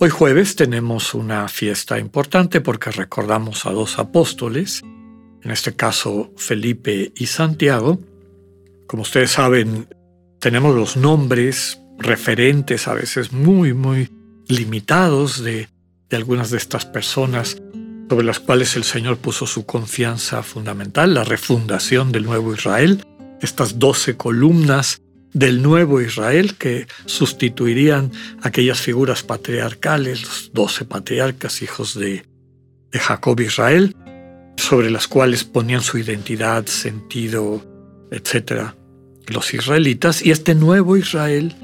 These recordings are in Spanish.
Hoy jueves tenemos una fiesta importante porque recordamos a dos apóstoles, en este caso Felipe y Santiago. Como ustedes saben, tenemos los nombres referentes a veces muy, muy limitados de, de algunas de estas personas sobre las cuales el Señor puso su confianza fundamental, la refundación del nuevo Israel, estas doce columnas del nuevo Israel que sustituirían aquellas figuras patriarcales, los doce patriarcas, hijos de, de Jacob Israel, sobre las cuales ponían su identidad, sentido, etc. Los israelitas y este nuevo Israel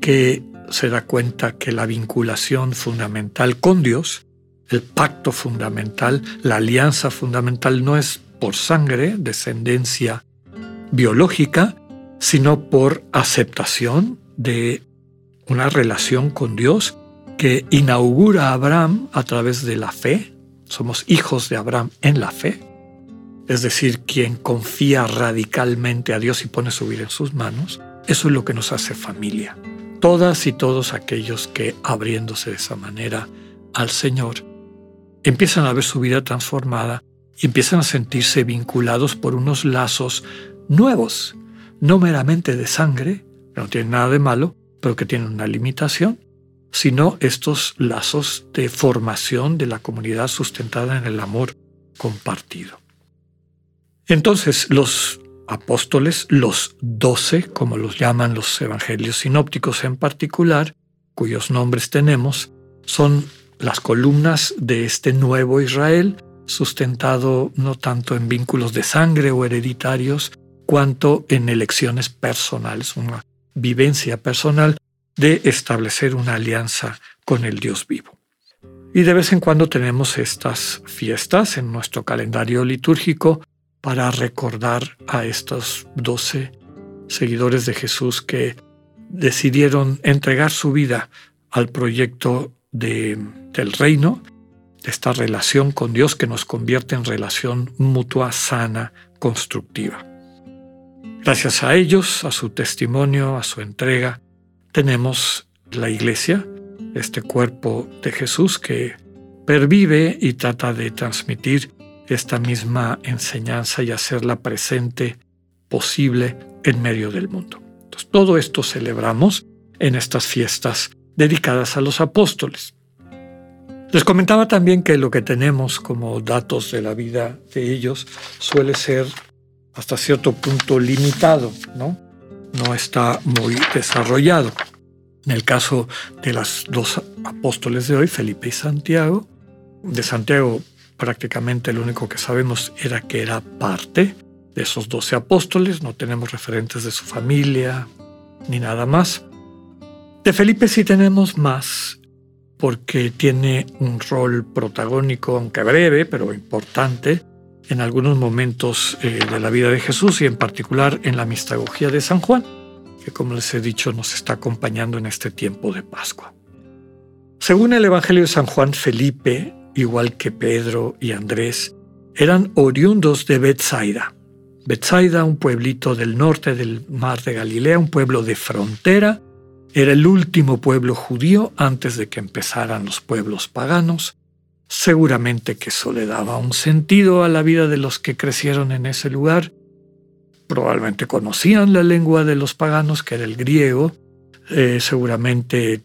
que se da cuenta que la vinculación fundamental con Dios, el pacto fundamental, la alianza fundamental no es por sangre, descendencia biológica, sino por aceptación de una relación con Dios que inaugura a Abraham a través de la fe. Somos hijos de Abraham en la fe. Es decir, quien confía radicalmente a Dios y pone su vida en sus manos. Eso es lo que nos hace familia. Todas y todos aquellos que, abriéndose de esa manera al Señor, empiezan a ver su vida transformada y empiezan a sentirse vinculados por unos lazos nuevos, no meramente de sangre, que no tienen nada de malo, pero que tienen una limitación, sino estos lazos de formación de la comunidad sustentada en el amor compartido. Entonces los apóstoles, los doce, como los llaman los evangelios sinópticos en particular, cuyos nombres tenemos, son las columnas de este nuevo Israel, sustentado no tanto en vínculos de sangre o hereditarios, cuanto en elecciones personales, una vivencia personal de establecer una alianza con el Dios vivo. Y de vez en cuando tenemos estas fiestas en nuestro calendario litúrgico para recordar a estos doce seguidores de Jesús que decidieron entregar su vida al proyecto de, del reino, de esta relación con Dios que nos convierte en relación mutua, sana, constructiva. Gracias a ellos, a su testimonio, a su entrega, tenemos la iglesia, este cuerpo de Jesús que pervive y trata de transmitir esta misma enseñanza y hacerla presente, posible en medio del mundo. Todo esto celebramos en estas fiestas dedicadas a los apóstoles. Les comentaba también que lo que tenemos como datos de la vida de ellos suele ser hasta cierto punto limitado, ¿no? No está muy desarrollado. En el caso de los dos apóstoles de hoy, Felipe y Santiago, de Santiago prácticamente lo único que sabemos era que era parte de esos doce apóstoles, no tenemos referentes de su familia ni nada más. De Felipe sí tenemos más, porque tiene un rol protagónico, aunque breve, pero importante, en algunos momentos eh, de la vida de Jesús y en particular en la mistagogía de San Juan, que como les he dicho nos está acompañando en este tiempo de Pascua. Según el Evangelio de San Juan, Felipe, igual que Pedro y Andrés, eran oriundos de Bethsaida. Bethsaida, un pueblito del norte del mar de Galilea, un pueblo de frontera, era el último pueblo judío antes de que empezaran los pueblos paganos Seguramente que eso le daba un sentido a la vida de los que crecieron en ese lugar. Probablemente conocían la lengua de los paganos, que era el griego. Eh, seguramente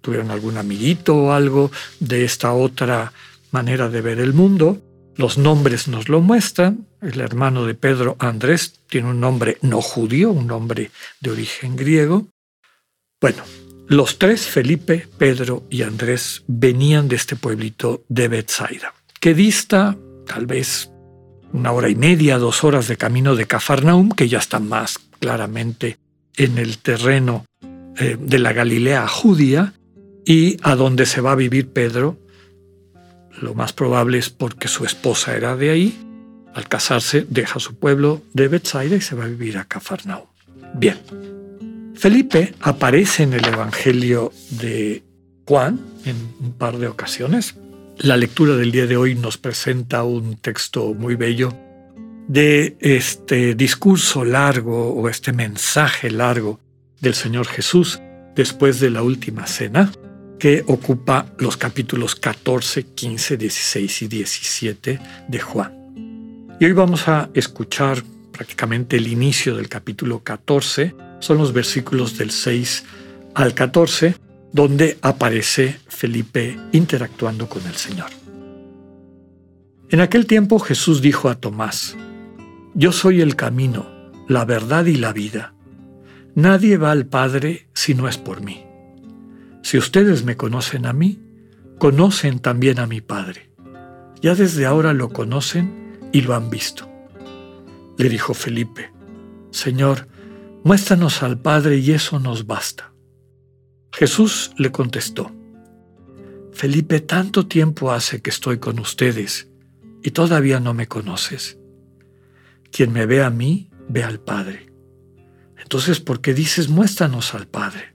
tuvieron algún amiguito o algo de esta otra manera de ver el mundo. Los nombres nos lo muestran. El hermano de Pedro, Andrés, tiene un nombre no judío, un nombre de origen griego. Bueno, los tres, Felipe, Pedro y Andrés, venían de este pueblito de Bethsaida, que dista tal vez una hora y media, dos horas de camino de Cafarnaum, que ya está más claramente en el terreno eh, de la Galilea judía, y a donde se va a vivir Pedro, lo más probable es porque su esposa era de ahí. Al casarse, deja su pueblo de Bethsaida y se va a vivir a Cafarnaum. Bien. Felipe aparece en el Evangelio de Juan en un par de ocasiones. La lectura del día de hoy nos presenta un texto muy bello de este discurso largo o este mensaje largo del Señor Jesús después de la última cena, que ocupa los capítulos 14, 15, 16 y 17 de Juan. Y hoy vamos a escuchar prácticamente el inicio del capítulo 14, son los versículos del 6 al 14, donde aparece Felipe interactuando con el Señor. En aquel tiempo Jesús dijo a Tomás, Yo soy el camino, la verdad y la vida. Nadie va al Padre si no es por mí. Si ustedes me conocen a mí, conocen también a mi Padre. Ya desde ahora lo conocen y lo han visto. Le dijo Felipe, Señor, muéstranos al Padre y eso nos basta. Jesús le contestó, Felipe, tanto tiempo hace que estoy con ustedes y todavía no me conoces. Quien me ve a mí, ve al Padre. Entonces, ¿por qué dices, muéstranos al Padre?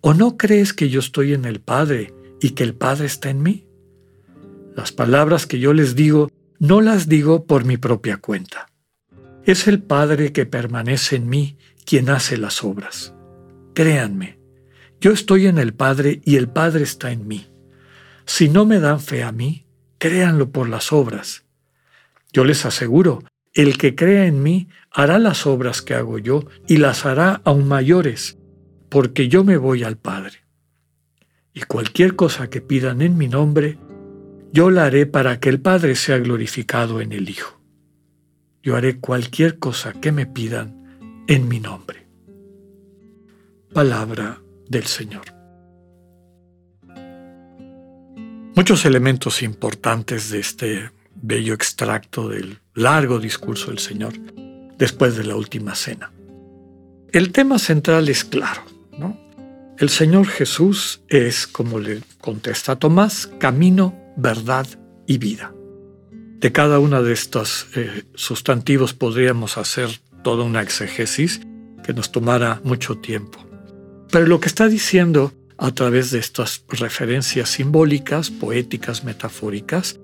¿O no crees que yo estoy en el Padre y que el Padre está en mí? Las palabras que yo les digo, no las digo por mi propia cuenta. Es el Padre que permanece en mí quien hace las obras. Créanme, yo estoy en el Padre y el Padre está en mí. Si no me dan fe a mí, créanlo por las obras. Yo les aseguro, el que crea en mí hará las obras que hago yo y las hará aún mayores, porque yo me voy al Padre. Y cualquier cosa que pidan en mi nombre, yo la haré para que el Padre sea glorificado en el Hijo. Yo haré cualquier cosa que me pidan en mi nombre. Palabra del Señor. Muchos elementos importantes de este bello extracto del largo discurso del Señor después de la última cena. El tema central es claro, ¿no? El Señor Jesús es, como le contesta Tomás, camino, verdad y vida. De cada uno de estos eh, sustantivos podríamos hacer toda una exegesis que nos tomara mucho tiempo. Pero lo que está diciendo a través de estas referencias simbólicas, poéticas, metafóricas,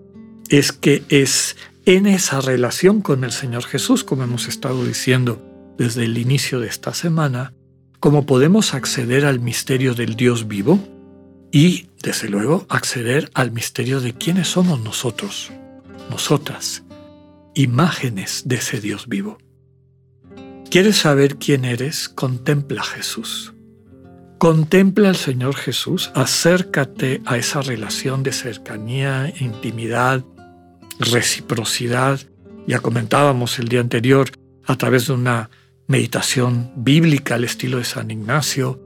es que es en esa relación con el Señor Jesús, como hemos estado diciendo desde el inicio de esta semana, como podemos acceder al misterio del Dios vivo y, desde luego, acceder al misterio de quiénes somos nosotros, nosotras, imágenes de ese Dios vivo. ¿Quieres saber quién eres? Contempla a Jesús. Contempla al Señor Jesús, acércate a esa relación de cercanía, intimidad, reciprocidad. Ya comentábamos el día anterior a través de una meditación bíblica al estilo de San Ignacio.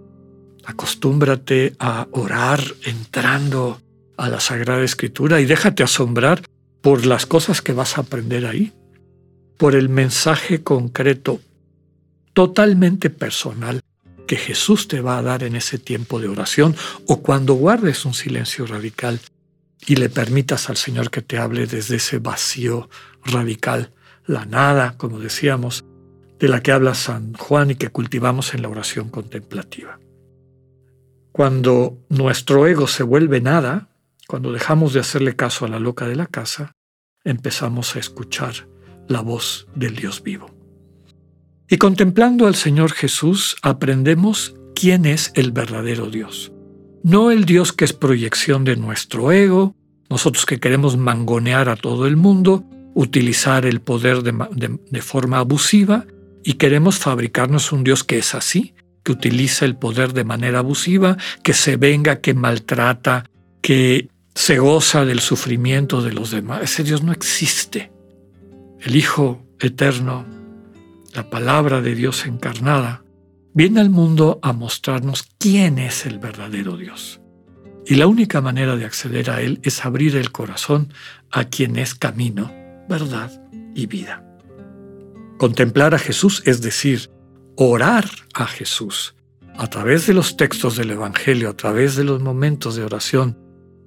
Acostúmbrate a orar entrando a la Sagrada Escritura y déjate asombrar por las cosas que vas a aprender ahí, por el mensaje concreto, totalmente personal que Jesús te va a dar en ese tiempo de oración o cuando guardes un silencio radical y le permitas al Señor que te hable desde ese vacío radical, la nada, como decíamos, de la que habla San Juan y que cultivamos en la oración contemplativa. Cuando nuestro ego se vuelve nada, cuando dejamos de hacerle caso a la loca de la casa, empezamos a escuchar la voz del Dios vivo. Y contemplando al Señor Jesús aprendemos quién es el verdadero Dios. No el Dios que es proyección de nuestro ego, nosotros que queremos mangonear a todo el mundo, utilizar el poder de, forma abusiva y queremos fabricarnos un Dios que es así, que utiliza el poder de manera abusiva, que se venga, que maltrata, que se goza del sufrimiento de los demás. Ese Dios no existe. El Hijo eterno la palabra de Dios encarnada, viene al mundo a mostrarnos quién es el verdadero Dios. Y la única manera de acceder a Él es abrir el corazón a quien es camino, verdad y vida. Contemplar a Jesús es decir, orar a Jesús a través de los textos del Evangelio, a través de los momentos de oración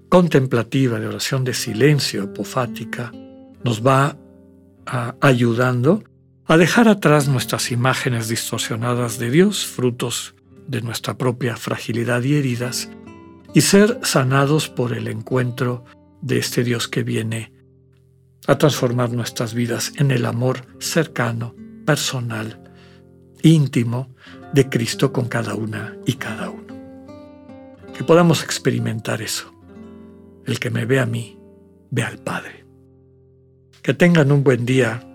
contemplativa, de oración de silencio, apofática, nos va ayudando a dejar atrás nuestras imágenes distorsionadas de Dios, frutos de nuestra propia fragilidad y heridas, y ser sanados por el encuentro de este Dios que viene a transformar nuestras vidas en el amor cercano, personal, íntimo de Cristo con cada una y cada uno. Que podamos experimentar eso. El que me ve a mí, ve al Padre. Que tengan un buen día,